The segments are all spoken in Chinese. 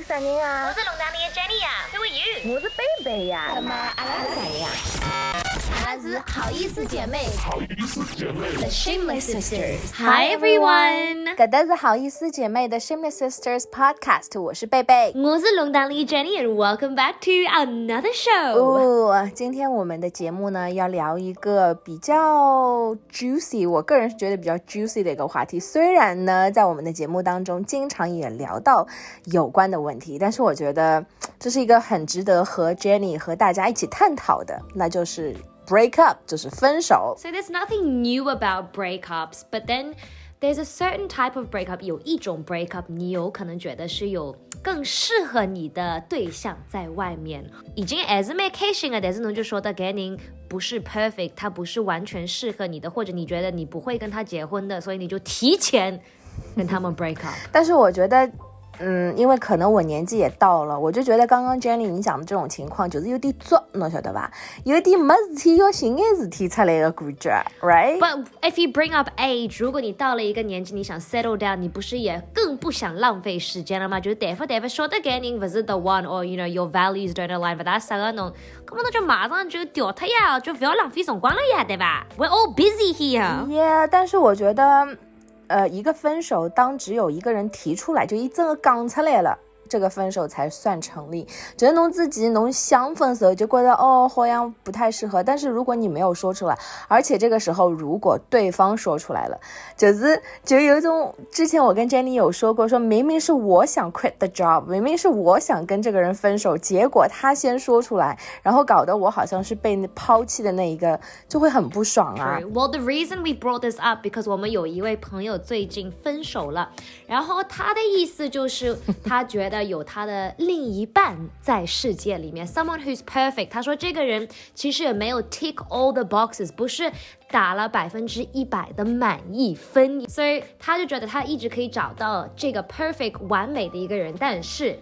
你啥人啊？我是龙达里的 Jenny 呀，Who are you？我是贝贝呀。那么阿拉是啥人呀？阿拉是好意思姐妹。好意思姐妹。The Shameless Sisters。Hi everyone。搿搭是好意思姐妹的 Shameless Sisters Podcast，我是贝贝。我是龙丹里 Jenny，and welcome back to another show。哦，今天我们的节目呢要聊一个比较 juicy，我个人是觉得比较 juicy 的一个话题。虽然呢，在我们的节目当中经常也聊到有关的问题，但是我觉得这是一个很值得和 Jenny 和大家一起探讨的，那就是 break up，就是分手。So there's nothing new about breakups, but then there's a certain type of breakup. 有一种 breakup，你有可能觉得是有更适合你的对象在外面，已经 as m a c a t i o n 啊，但是呢就说他 getting 不是 perfect，它不是完全适合你的，或者你觉得你不会跟他结婚的，所以你就提前跟他们 break up。但是我觉得，嗯，因为可能我年纪也到了，我就觉得刚刚 Jenny 你讲的这种情况，就是有点作，侬晓得吧？有点没事体要寻眼事体出来的感觉，right？But if you bring up age，如果你到了一个年纪，你想 settle down，你不是也更不想浪费时间了吗？就是大夫大夫说得给你不是 the one，or you know your values don't align，不大适合侬，那么侬就马上就掉脱呀，就不要浪费辰光了呀，对吧？We're all busy here。Yeah，但是我觉得，呃，一个分手，当只有一个人提出来，就一真的讲出来了。这个分手才算成立。只是侬自己侬想分手就觉得哦好像不太适合，但是如果你没有说出来，而且这个时候如果对方说出来了，就是就有一种之前我跟 Jenny 有说过，说明明是我想 quit the job，明明是我想跟这个人分手，结果他先说出来，然后搞得我好像是被抛弃的那一个，就会很不爽啊。Well, the reason we brought this up because 我们有一位朋友最近分手了，然后他的意思就是他觉得有他的另一半在世界里面，someone who's perfect。他说这个人其实也没有 tick all the boxes，不是打了百分之一百的满意分，所以他就觉得他一直可以找到这个 perfect 完美的一个人，但是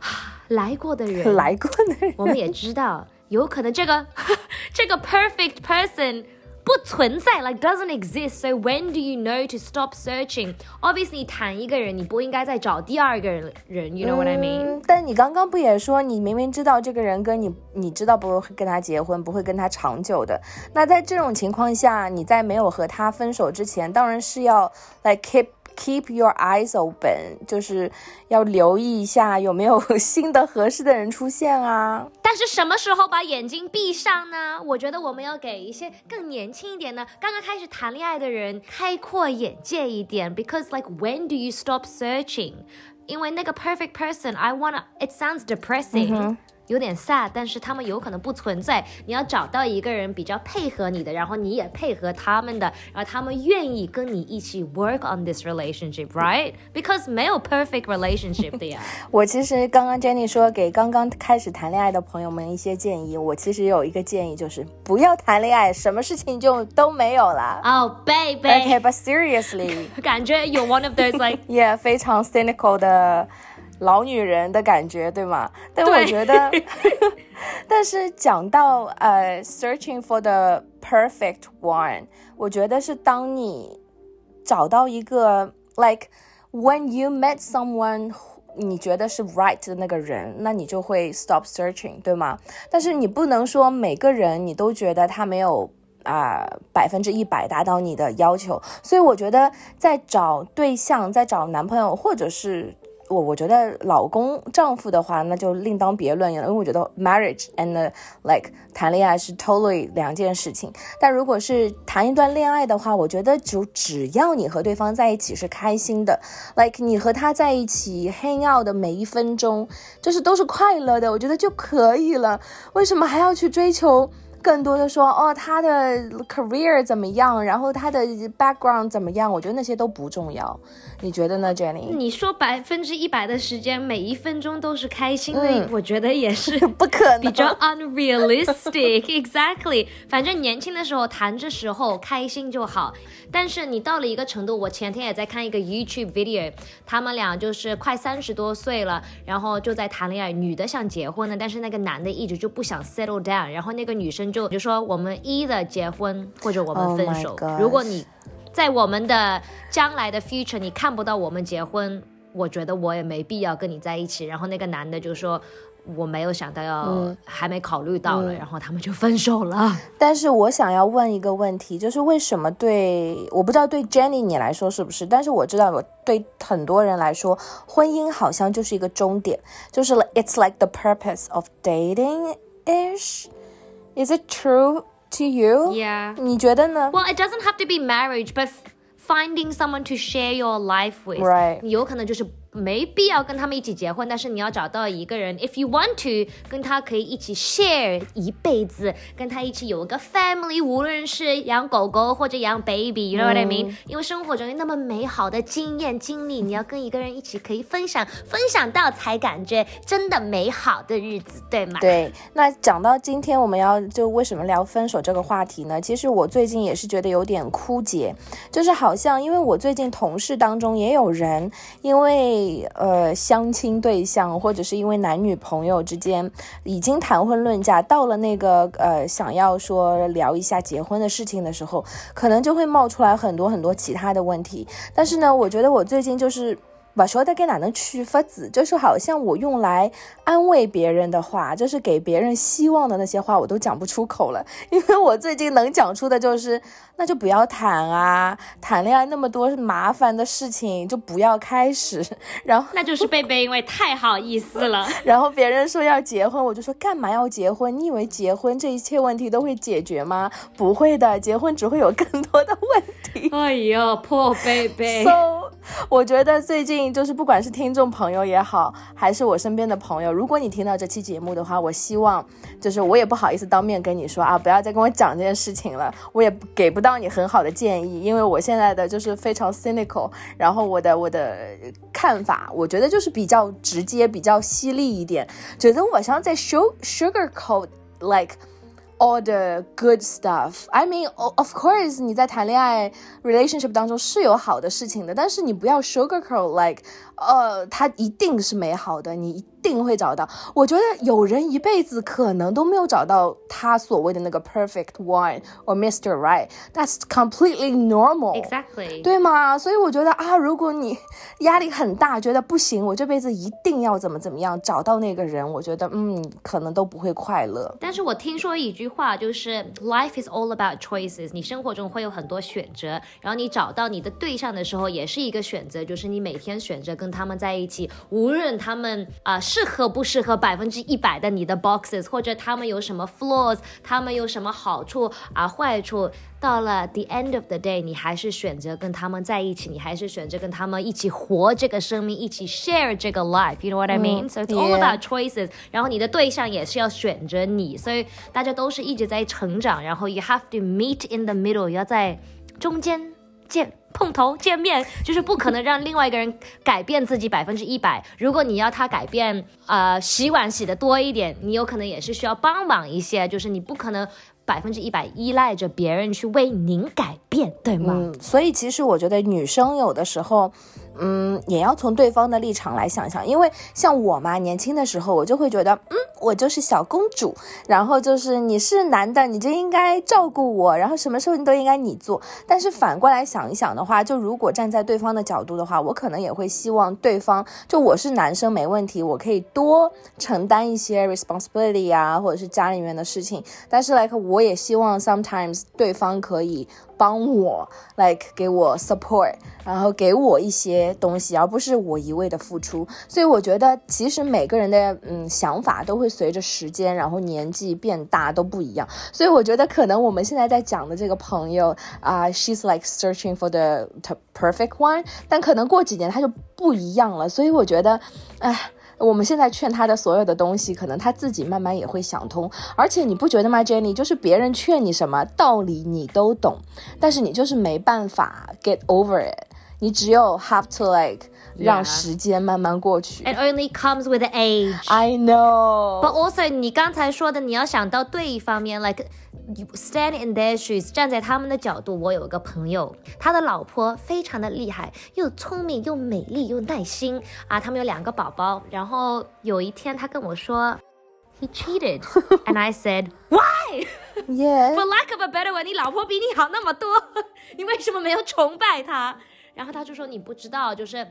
来过的人 来过的人，我们也知道，有可能这个 这个 perfect person 不存在，like doesn't exist. So when do you know to stop searching? Obviously，谈一个人，你不应该再找第二个人人，you know what I mean？、但你刚刚不也说，你明明知道这个人跟你，你知道不会跟他结婚，不会跟他长久的。那在这种情况下，你在没有和他分手之前，当然是要 like keep keep your eyes open，就是要留意一下有没有新的合适的人出现啊。但是什么时候把眼睛闭上呢？我觉得我们要给一些更年轻一点的、刚刚开始谈恋爱的人开阔眼界一点，because like when do you stop searching？因为那个 perfect person，I wanna，it sounds depressing、 有点 sad，但是他们有可能不存在。你要找到一个人比较配合你的，然后你也配合他们的，然后他们愿意跟你一起 work on this relationship，right？Because 没有 perfect relationship 的呀。我其实刚刚 Jenny 说给刚刚开始谈恋爱的朋友们一些建议，我其实有一个建议，就是不要谈恋爱，什么事情就都没有了。哦、baby，、Okay, but seriously. 感觉有 one of those like yeah，非常 cynical 的老女人的感觉，对吗？但我觉得，但是讲到呃、searching for the perfect one，我觉得是当你找到一个 like when you met someone。你觉得是 right 的那个人，那你就会 stop searching，对吗？但是你不能说每个人你都觉得他没有啊百分之一百达到你的要求，所以我觉得在找对象，在找男朋友，或者是我我觉得老公丈夫的话，那就另当别论，因为我觉得 marriage and like 谈恋爱是 totally 两件事情。但如果是谈一段恋爱的话，我觉得就只要你和对方在一起是开心的，like 你和他在一起 hang out 的每一分钟，就是都是快乐的，我觉得就可以了。为什么还要去追求？更多的说哦，他的 career 怎么样，然后他的 background 怎么样，我觉得那些都不重要。你觉得呢，Jenny？你说百分之一百的时间，每一分钟都是开心的，嗯我觉得也是 不可能，比较 unrealistic。Exactly，反正年轻的时候谈着时候开心就好。但是你到了一个程度，我前天也在看一个 YouTube video，他们俩就是快三十多岁了，然后就在谈恋爱，女的想结婚呢，但是那个男的一直就不想 settle down，然后那个女生就就说我们 e 的结婚或者我们 Oh 分手。如果你在我们的将来的 future，你看不到我们结婚。我觉得我也没必要跟你在一起。然后那个男的就说。我没有想到要，还没考虑到了，然后他们就分手了。但是我想要问一个问题，就是为什么对我不知道对 Jenny 你来说是不是？但是我知道我对很多人来说，婚姻好像就是一个终点，就是 It's like the purpose of dating ish. Is it true to you? Yeah. 你觉得呢？Well, it doesn't have to be marriage, but finding someone to share your life with. Right. 有可能就是。没必要跟他们一起结婚，但是你要找到一个人，if you want to，跟他可以一起 share 一辈子，跟他一起有个 family，无论是养狗狗或者养 baby，you know what I mean？、嗯、因为生活中有那么美好的经验经历，你要跟一个人一起可以分享，分享到才感觉真的美好的日子，对吗？对。那讲到今天我们要就为什么聊分手这个话题呢？其实我最近也是觉得有点枯竭，就是好像因为我最近同事当中也有人因为。呃，相亲对象，或者是因为男女朋友之间已经谈婚论嫁，到了那个呃想要说聊一下结婚的事情的时候，可能就会冒出来很多很多其他的问题。但是呢，我觉得我最近就是。把说的该哪能去法子，就是好像我用来安慰别人的话，就是给别人希望的那些话，我都讲不出口了。因为我最近能讲出的就是，那就不要谈啊，谈恋爱那么多麻烦的事情，就不要开始。然后那就是贝贝，因为太好意思了。然后别人说要结婚，我就说干嘛要结婚？你以为结婚这一切问题都会解决吗？不会的，结婚只会有更多的问题。哎呦，破贝贝。So，我觉得最近。就是不管是听众朋友也好，还是我身边的朋友，如果你听到这期节目的话，我希望就是我也不好意思当面跟你说啊，不要再跟我讲这件事情了，我也给不到你很好的建议，因为我现在的就是非常 cynical，然后我的我的看法，我觉得就是比较直接，比较犀利一点，觉得我像在 show sugarcoat like。all the good stuff. I mean, of course，你在谈恋爱 relationship 当中是有好的事情的，但是你不要 sugarcoat like， 呃，它一定是美好的，你一定会找到。我觉得有人一辈子可能都没有找到他所谓的那个 perfect one or Mr. Right. That's completely normal. Exactly. 对吗？所以我觉得啊，如果你压力很大，觉得不行，我这辈子一定要怎么怎么样找到那个人，我觉得嗯，可能都不会快乐。但是我听说一句话，就是 life is all about choices。你生活中会有很多选择，然后你找到你的对象的时候，也是一个选择，就是你每天选择跟他们在一起，无论他们啊。适合不适合百分之一百的你的 boxes，或者他们有什么 flaws，他们有什么好处啊坏处？到了 the end of the day，你还是选择跟他们在一起，你还是选择跟他们一起活这个生命，一起 share 这个 life。You know what I mean? So it's all about choices。然后你的对象也是要选择你，所以大家都是一直在成长。然后 you have to meet in the middle，要在中间见。碰头见面就是不可能让另外一个人改变自己百分之一百。如果你要他改变，呃，洗碗洗的多一点，你有可能也是需要帮忙一些。就是你不可能百分之一百依赖着别人去为您改变，对吗？嗯，所以其实我觉得女生有的时候。嗯，也要从对方的立场来想想，因为像我嘛，年轻的时候我就会觉得，嗯，我就是小公主，然后就是你是男的，你就应该照顾我，然后什么时候你都应该你做。但是反过来想一想的话，就如果站在对方的角度的话，我可能也会希望对方，就我是男生没问题，我可以多承担一些 responsibility 啊，或者是家里面的事情。但是 like 我也希望 sometimes 对方可以。帮我，like 给我 support，然后给我一些东西，而不是我一味的付出。所以我觉得，其实每个人的嗯想法都会随着时间，然后年纪变大都不一样。所以我觉得，可能我们现在在讲的这个朋友啊，she's like searching for the perfect one，但可能过几年他就不一样了。所以我觉得，哎。我们现在劝他的所有的东西，可能他自己慢慢也会想通。而且你不觉得吗，Jenny？就是别人劝你什么道理你都懂，但是你就是没办法 get over it。你只有 have to like 让时间慢慢过去。It only comes with age. I know. But also，你刚才说的，你要想到对一方面，like。Stand in their shoes，站在他们的角度。我有一个朋友，他的老婆非常的厉害，又聪明又美丽又耐心啊。他们有两个宝宝。然后有一天，他跟我说，He cheated，and I said why？Yeah，for lack of a better word，你老婆比你好那么多，你为什么没有崇拜她？然后他就说你不知道，就是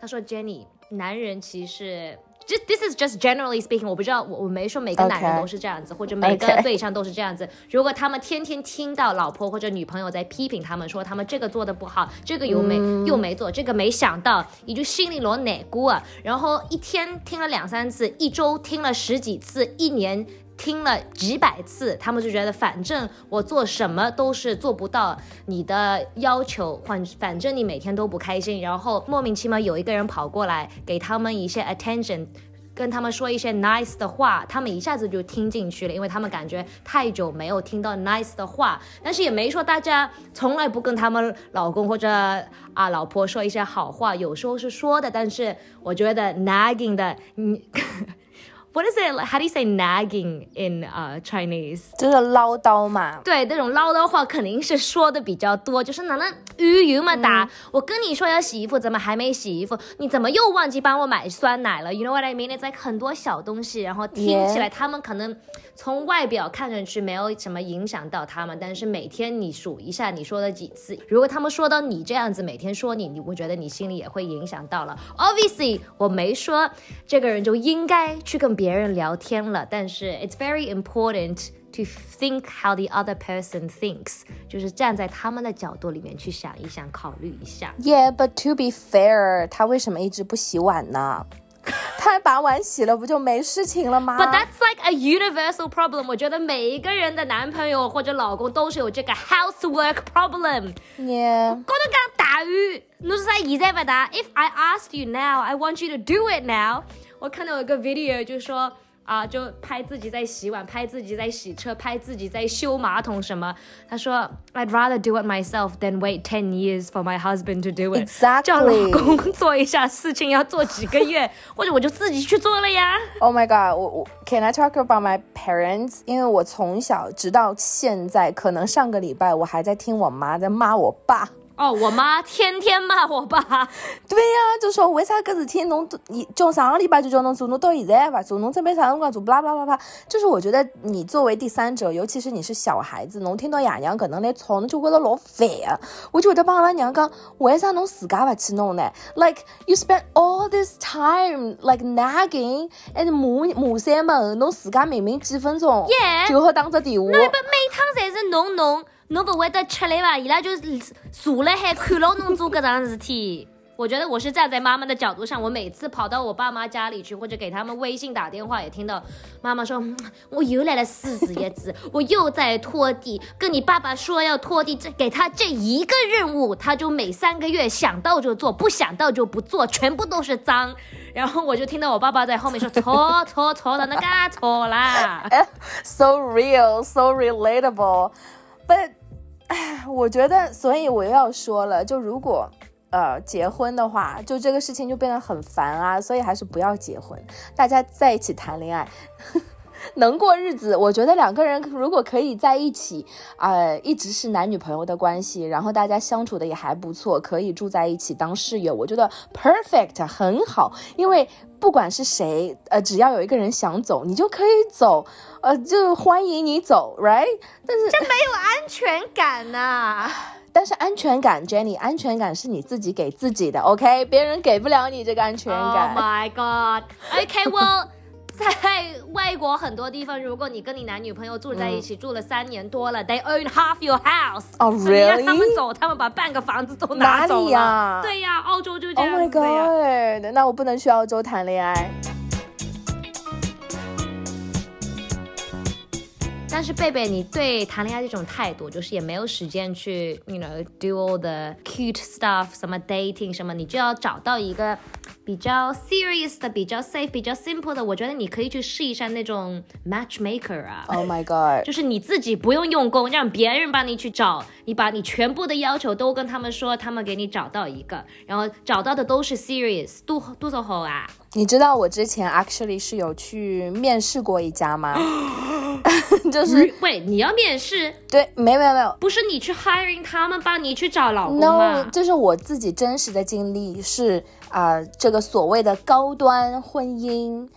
他说 Jenny。男人其实。just this is just generally speaking，我不知道，我我没说每个男人.都是这样子或者每个对象都是这样子。如果他们天天听到老婆或者女朋友在批评他们，说他们这个做的不好，这个又没、又没做，这个没想到，你就心里落哪股啊？然后一天听了两三次，一周听了十几次，一年。听了几百次，他们就觉得反正我做什么都是做不到你的要求，反反正你每天都不开心，然后莫名其妙有一个人跑过来给他们一些 attention，跟他们说一些 nice 的话，他们一下子就听进去了，因为他们感觉太久没有听到 nice 的话，但是也没说大家从来不跟他们老公或者啊老婆说一些好话，有时候是说的，但是我觉得 nagging 的，你。What is it? How do you say nagging in uh Chinese? 就是唠叨嘛。对，那种唠叨话肯定是说的比较多，就是哪能鱼鱼嘛打、我跟你说要洗衣服，怎么还没洗衣服？你怎么又忘记帮我买酸奶了？You know what I mean? It's like 很多小东西，然后听起来他们可能从外表看上去没有什么影响到他们，但是每天你数一下你说了几次，如果他们说到你这样子，每天说你，你我觉得你心里也会影响到了。Obviously，我没说这个人就应该去跟别人聊天了，但是 it's very important to think how the other person thinks，就是站在他们的角度里面去想一想，考虑一下。 Yeah, but to be fair，他为什么一直不洗碗呢？他把碗洗了，不就没事情了吗 But that's like a universal problem。我觉得每一个人的男朋友或者老公都是有这个 housework problem。 Yeah，觉得讲大鱼，侬是啥现在不答？If I asked you now, I want you to do it now。 我看到有一个 video 就说啊，就拍自己在洗碗，拍自己在洗车，拍自己在修马桶什么。他说，I'd rather do it myself than wait ten years for my husband to do it。Exactly 叫老公做一下事情要做几个月，或者我就自己去做了呀。Oh my god，我我 Can I talk about my parents？因为我从小直到现在，可能上个礼拜我还在听我妈在骂我爸。哦，我妈天天骂我爸。对呀、就说为啥搿事体侬都你叫上个礼拜就叫侬做，侬到现在还勿做，侬准备啥辰光做？巴拉巴拉巴拉。就是我觉得你作为第三者，尤其是你是小孩子，侬听到爷娘搿能来吵，侬就觉得老烦啊。我就会得帮阿拉娘讲，为啥侬自家勿去弄呢？Like you spend all this time like nagging and 骂骂三门，侬自家明明几分钟就好打只电话。那不每趟侪是侬弄，侬不会得吃力伐？伊拉就是坐辣海看牢侬做搿桩事体。我觉得我是站在妈妈的角度上，我每次跑到我爸妈家里去，或者给他们微信打电话，也听到妈妈说：“我又来了四十一次，我又在拖地，跟你爸爸说要拖地，这给他这一个任务，他就每三个月想到就做，不想到就不做，全部都是脏。”然后我就听到我爸爸在后面说：“错错错了，那嘎错啦。” so real, so relatable. But 唉我觉得，所以我又要说了，就如果呃结婚的话，就这个事情就变得很烦啊，所以还是不要结婚，大家在一起谈恋爱。能过日子，我觉得两个人如果可以在一起，呃，一直是男女朋友的关系，然后大家相处的也还不错，可以住在一起当室友，我觉得 perfect 很好，因为不管是谁，呃，只要有一个人想走，你就可以走，呃，就欢迎你走，right？但是这没有安全感呐、但是安全感，Jenny，安全感是你自己给自己的，OK？别人给不了你这个安全 Oh 感。my god. Okay, well. 在外国很多地方，如果你跟你男女朋友住在一起，住了三年多了，they own half your house。哦所以你让 really？他们走，他们把半个房子都拿走了。里呀对呀，澳洲就这样 Oh 样 my 子的呀。god！那我不能去澳洲谈恋爱。但是贝贝，你对谈恋爱这种态度，就是也没有时间去，you know do all the cute stuff，什么 dating 什么，你就要找到一个比较 serious 的、比较 safe、比较 simple 的。我觉得你可以去试一下那种 matchmaker 啊。Oh my god！就是你自己不用用功，让别人帮你去找，你把你全部的要求都跟他们说，他们给你找到一个，然后找到的都是 serious，都都 so 好啊。你知道我之前 actually 是有去面试过一家吗？就是喂，你要面试，对，没有没有没有不是你去 hiring 他们帮你去找老公吗，no，这是我自己真实的经历，是啊、这个所谓的高端婚姻。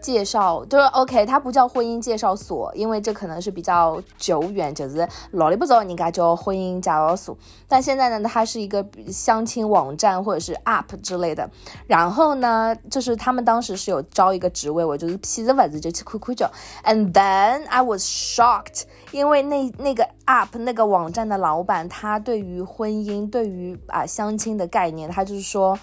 介绍，就是 OK，它不叫婚姻介绍所，因为这可能是比较久远，就是老里不走，人家叫婚姻介绍所。但现在呢，它是一个相亲网站或者是 App 之类的。然后呢，就是他们当时是有招一个职位，我就是披着外子就去看看叫。And then I was shocked，因为那那个 App 那个网站的老板，他对于婚姻、对于啊相亲的概念，他就是说，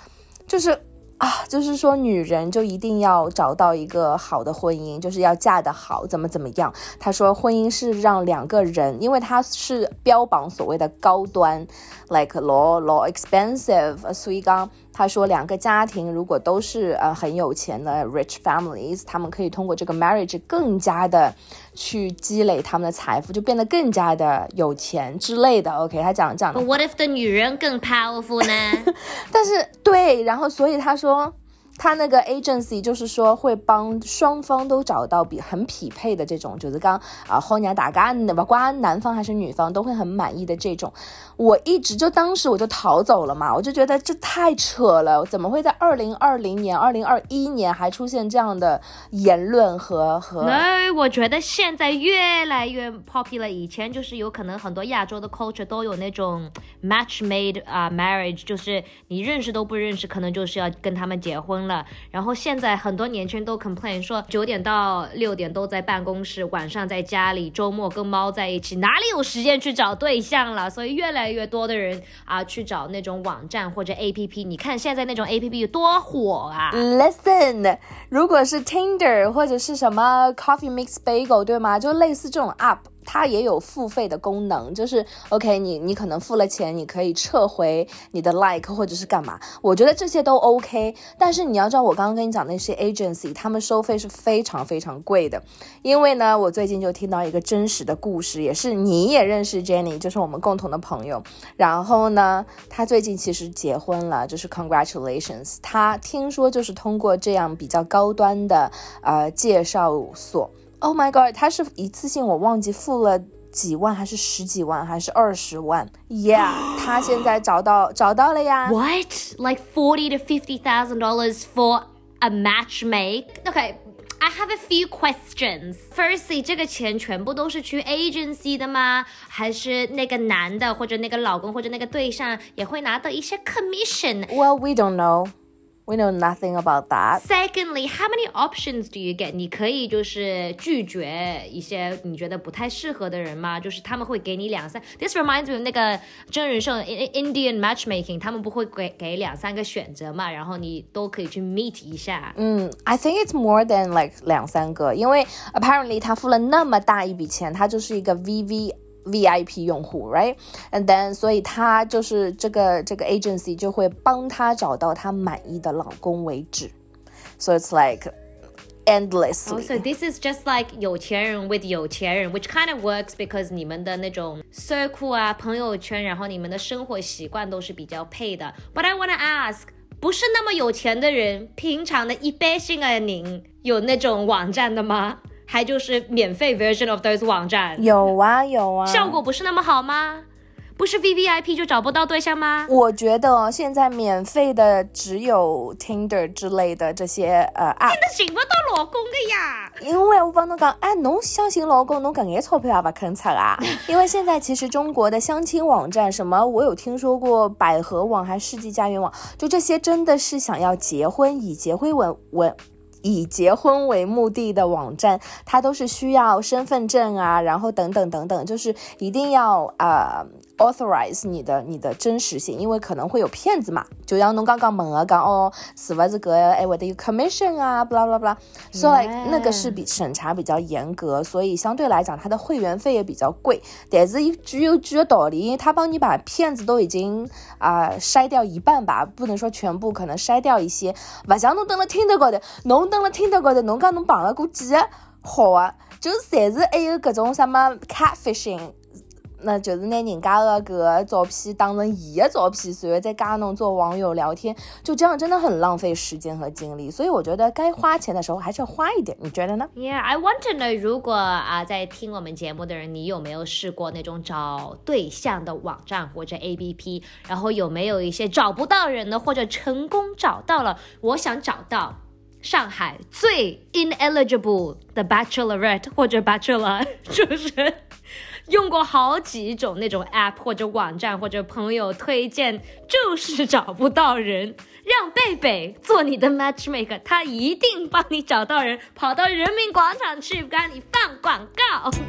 就是。啊，就是说，女人就一定要找到一个好的婚姻，就是要嫁得好，怎么怎么样？他说，婚姻是让两个人，因为他是标榜所谓的高端，like law law expensive，所以刚。他说，两个家庭如果都是呃很有钱的 rich families，他们可以通过这个 marriage 更加的去积累他们的财富，就变得更加的有钱之类的。OK，他讲讲的。What if the 女人更 powerful 呢？但是对，然后所以他说。他那个 agency 就是说会帮双方都找到比很匹配的这种，就是刚啊后娘大家不管男方还是女方都会很满意的这种。我一直就当时我就逃走了嘛，我就觉得这太扯了，怎么会在二零二零年、二零二一年还出现这样的言论和和？那，我觉得现在越来越 popular。以前就是有可能很多亚洲的 culture 都有那种 match made 啊 marriage，就是你认识都不认识，可能就是要跟他们结婚。了，然后现在很多年轻人都 complain 说九点到六点都在办公室，晚上在家里，周末跟猫在一起，哪里有时间去找对象了？所以越来越多的人啊去找那种网站或者 A P P。你看现在那种 A P P 有多火啊！Listen，如果是 Tinder 或者是什么 Coffee Mix Bagel 对吗？就类似这种 App。它也有付费的功能，就是 OK，你你可能付了钱，你可以撤回你的 like 或者是干嘛？我觉得这些都 OK。但是你要知道，我刚刚跟你讲那些 agency，他们收费是非常非常贵的。因为呢，我最近就听到一个真实的故事，也是你也认识 Jenny，就是我们共同的朋友。然后呢，他最近其实结婚了，就是 Congratulations。他听说就是通过这样比较高端的呃介绍所。Oh my god！他是一次性，我忘记付了几万，还是十几万，还是二十万？Yeah，他现在找到找到了呀。What? Like forty to fifty thousand dollars for a match make? Okay. I have a few questions. Firstly，这个钱全部都是去 agency 的吗？还是那个男的或者那个老公或者那个对象也会拿到一些 commission？Well, we don't know. We know nothing about that. Secondly, how many options do you get? 你可以就是拒绝一些你觉得不太适合的人吗？就是他们会给你两三。This reminds me 那个真人秀 Indian matchmaking，他们不会给给两三个选择嘛？然后你都可以去 meet 一下。嗯，I think it's more than like 两三个，因为 apparently 他付了那么大一笔钱，他就是一个 VV。 VIP 用户，right？And then，所以他就是这个这个 agency 就会帮他找到他满意的老公为止。So it's like endless. Oh, so this is just like 有钱人 with 有钱人，which kind of works because 你们的那种 circle 啊，朋友圈，然后你们的生活习惯都是比较配的。But I wanna ask，不是那么有钱的人，平常的一般性的您有那种网站的吗？ 还就是免费 version of those 网站，有啊有啊，效果不是那么好吗？不是 V V I P 就找不到对象吗？我觉得现在免费的只有 Tinder 之类的这些呃 app，真的寻不到老公的呀。因为我帮侬讲，哎，侬相信老公，侬搿眼钞票也不肯出啊。因为现在其实中国的相亲网站，什么我有听说过百合网，还世纪佳缘网，就这些真的是想要结婚，以结婚为为。以结婚为目的的网站，它都是需要身份证啊，然后等等等等，就是一定要啊。Authorize 你的你的真实性，因为可能会有骗子嘛。就像侬刚刚问了讲哦，是不是个哎我的 commission 啊，blah blah blah，所以那个是比审查比较严格，所以相对来讲它的会员费也比较贵。但是具有具有道理，因为他帮你把骗子都已经啊筛掉一半吧，不能说全部，可能筛掉一些。不像侬登了听得高头，侬登了听得高头，侬讲侬碰了过几个好啊，就是侪是还有各种什么 catfishing。那就是拿人家的个照片当成伊的照片，随后再加侬做网友聊天，就这样真的很浪费时间和精力。所以我觉得该花钱的时候还是要花一点，你觉得呢？Yeah, I want to know，如果啊在听我们节目的人，你有没有试过那种找对象的网站或者 APP？然后有没有一些找不到人的，或者成功找到了？我想找到。上海最 ineligible 的 bachelorette 或者 bachelor，就是用过好几种那种 app 或者网站或者朋友推荐，就是找不到人。让贝贝做你的 matchmaker，他一定帮你找到人，跑到人民广场去帮你放广告。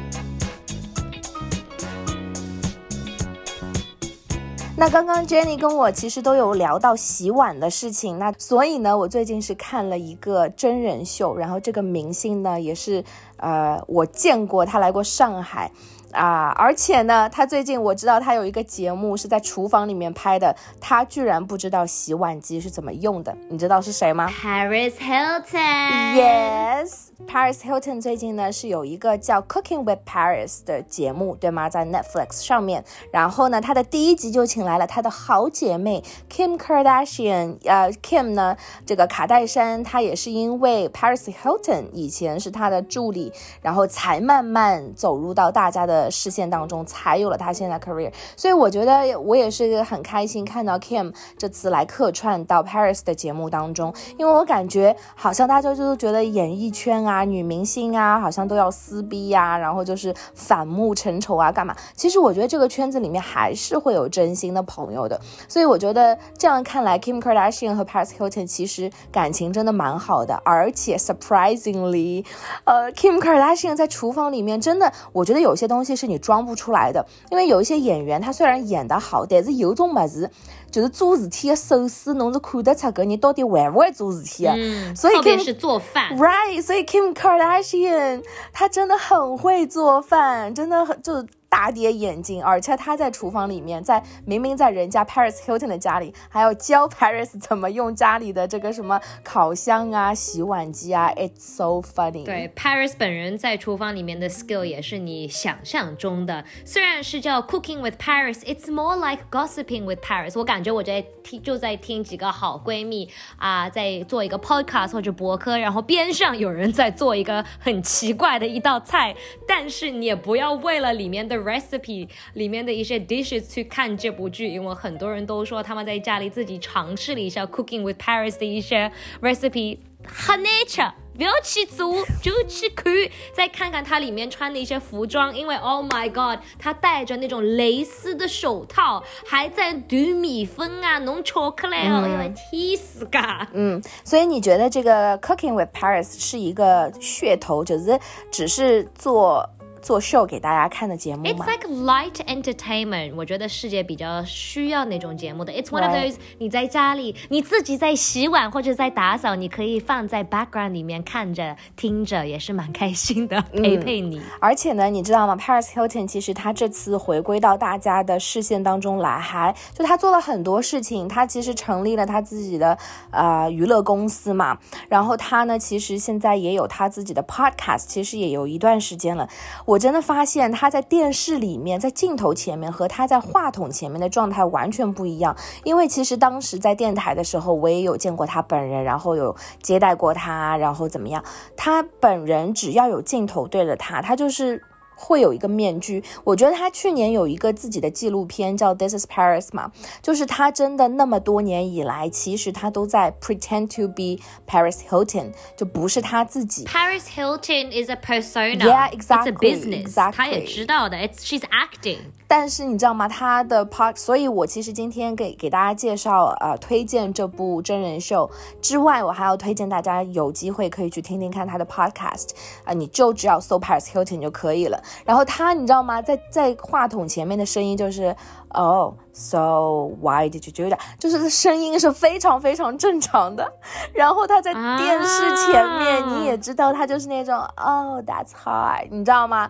那刚刚 Jenny 跟我其实都有聊到洗碗的事情，那所以呢，我最近是看了一个真人秀，然后这个明星呢也是，呃，我见过他来过上海。啊，而且呢，他最近我知道他有一个节目是在厨房里面拍的，他居然不知道洗碗机是怎么用的，你知道是谁吗？Paris Hilton。Yes，Paris Hilton 最近呢是有一个叫 Cooking with Paris 的节目，对吗？在 Netflix 上面。然后呢，他的第一集就请来了他的好姐妹 Kim Kardashian。呃，Kim 呢，这个卡戴珊，她也是因为 Paris Hilton 以前是她的助理，然后才慢慢走入到大家的。视线当中，才有了他现在 career，所以我觉得我也是很开心看到 Kim 这次来客串到 Paris 的节目当中，因为我感觉好像大家就觉得演艺圈啊、女明星啊，好像都要撕逼呀，然后就是反目成仇啊，干嘛？其实我觉得这个圈子里面还是会有真心的朋友的，所以我觉得这样看来，Kim Kardashian 和 Paris Hilton 其实感情真的蛮好的，而且 surprisingly，呃，Kim Kardashian 在厨房里面真的，我觉得有些东西。些是你装不出来的，因为有一些演员，他虽然演得好，但是有种么子，就是做事体的手势，侬是看得出个人到底会不会做事体啊。嗯，所以特别是做饭，right？所以 Kim Kardashian 她真的很会做饭，真的很就。大跌眼镜，而且他在厨房里面，在明明在人家 Paris Hilton 的家里，还要教 Paris 怎么用家里的这个什么烤箱啊、洗碗机啊，It's so funny。对，Paris 本人在厨房里面的 skill 也是你想象中的，虽然是叫 Cooking with Paris，It's more like gossiping with Paris。我感觉我在听，就在听几个好闺蜜啊，在做一个 podcast 或者博客，然后边上有人在做一个很奇怪的一道菜，但是你也不要为了里面的。Recipe 里面的一些 dishes 去看这部剧，因为很多人都说他们在家里自己尝试了一下 Cooking with Paris 的一些 recipe，很难吃，不要去做，就去看，再看看它里面穿的一些服装，因为 Oh my God，他戴着那种蕾丝的手套，还在涂米粉啊，弄巧克力哦，因为天死噶。嗯，所以你觉得这个 Cooking with Paris 是一个噱头，就是只是做。做秀给大家看的节目吗？It's like light entertainment。我觉得世界比较需要那种节目的。It's one of those 你在家里你自己在洗碗或者在打扫，你可以放在 background 里面看着听着，也是蛮开心的，陪陪你。而且呢，你知道吗？Paris Hilton 其实他这次回归到大家的视线当中来，还就他做了很多事情。他其实成立了他自己的呃娱乐公司嘛。然后他呢，其实现在也有他自己的 podcast，其实也有一段时间了。我。我真的发现他在电视里面，在镜头前面和他在话筒前面的状态完全不一样。因为其实当时在电台的时候，我也有见过他本人，然后有接待过他，然后怎么样？他本人只要有镜头对着他，他就是。会有一个面具，我觉得他去年有一个自己的纪录片叫《This Is Paris》嘛，就是他真的那么多年以来，其实他都在 pretend to be Paris Hilton，就不是他自己。Paris Hilton is a persona. Yeah, exactly. It's a business. Exactly. 他也知道的，it's she's acting。但是你知道吗？他的 park，所以我其实今天给给大家介绍呃推荐这部真人秀之外，我还要推荐大家有机会可以去听听看他的 podcast 啊，你就只要搜 Paris Hilton 就可以了。然后他，你知道吗？在在话筒前面的声音就是，Oh, so why did you do that？就是声音是非常非常正常的。然后他在电视前面，你也知道他就是那种，Oh, that's hard，你知道吗？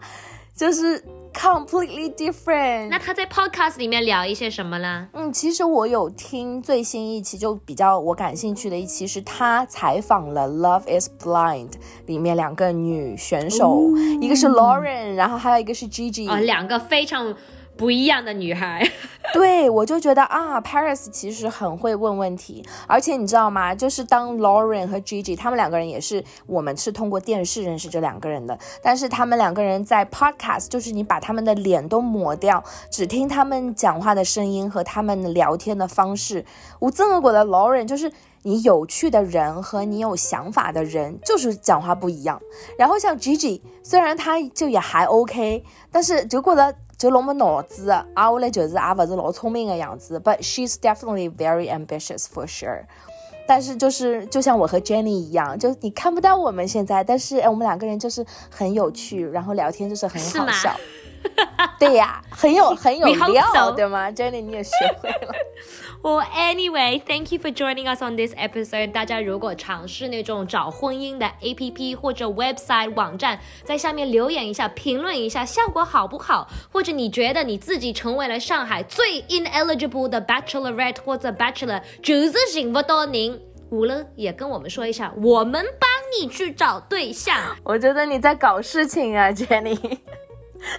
就是 completely different。那他在 podcast 里面聊一些什么呢？嗯，其实我有听最新一期，就比较我感兴趣的一期是他采访了《Love Is Blind》里面两个女选手，一个是 Lauren，然后还有一个是 Gigi。啊，两个非常。不一样的女孩。对，我就觉得啊，Paris 其实很会问问题，而且你知道吗？就是当 Lauren 和 Gigi 他们两个人也是，我们是通过电视认识这两个人的，但是他们两个人在 Podcast，就是你把他们的脸都抹掉，只听他们讲话的声音和他们聊天的方式。我这么觉得 Lauren 就是你有趣的人和你有想法的人，就是讲话不一样。然后像 Gigi，虽然他就也还 OK，但是就觉得。就那么脑子，啊，我来就是也不是老聪明的样子，but she's definitely very ambitious for sure。但是就是就像我和 Jenny 一样，就你看不到我们现在，但是我们两个人就是很有趣，然后聊天就是很好笑。对呀，很有很有料，对吗？Jenny，你也学会了。Well, anyway, thank you for joining us on this episode. 大家如果尝试那种找婚姻的 APP 或者 website 网站，在下面留言一下，评论一下效果好不好，或者你觉得你自己成为了上海最 ineligible 的 bachelorette 或者 bachelor，就是幸福到您。无了也跟我们说一下，我们帮你去找对象。我觉得你在搞事情啊，Jenny。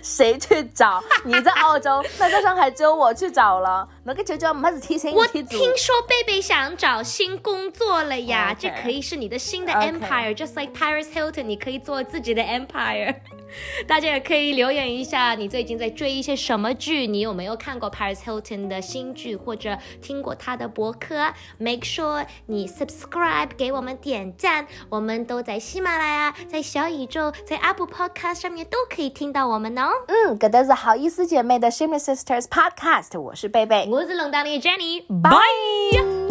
谁去找？你在澳洲，那在上海只有我去找了。那个舅舅没事提醒我听说贝贝想找新工作了呀，这可以是你的新的 empire，just like Paris Hilton，你可以做自己的 empire。大家也可以留言一下，你最近在追一些什么剧？你有没有看过 Paris Hilton 的新剧，或者听过他的博客？Make sure 你 subscribe 给我们点赞，我们都在喜马拉雅、在小宇宙、在 Apple Podcast 上面都可以听到我们哦。嗯，这都是好意思姐妹的 Shimmy Sisters Podcast，我是贝贝，我是冷当的 Jenny，拜。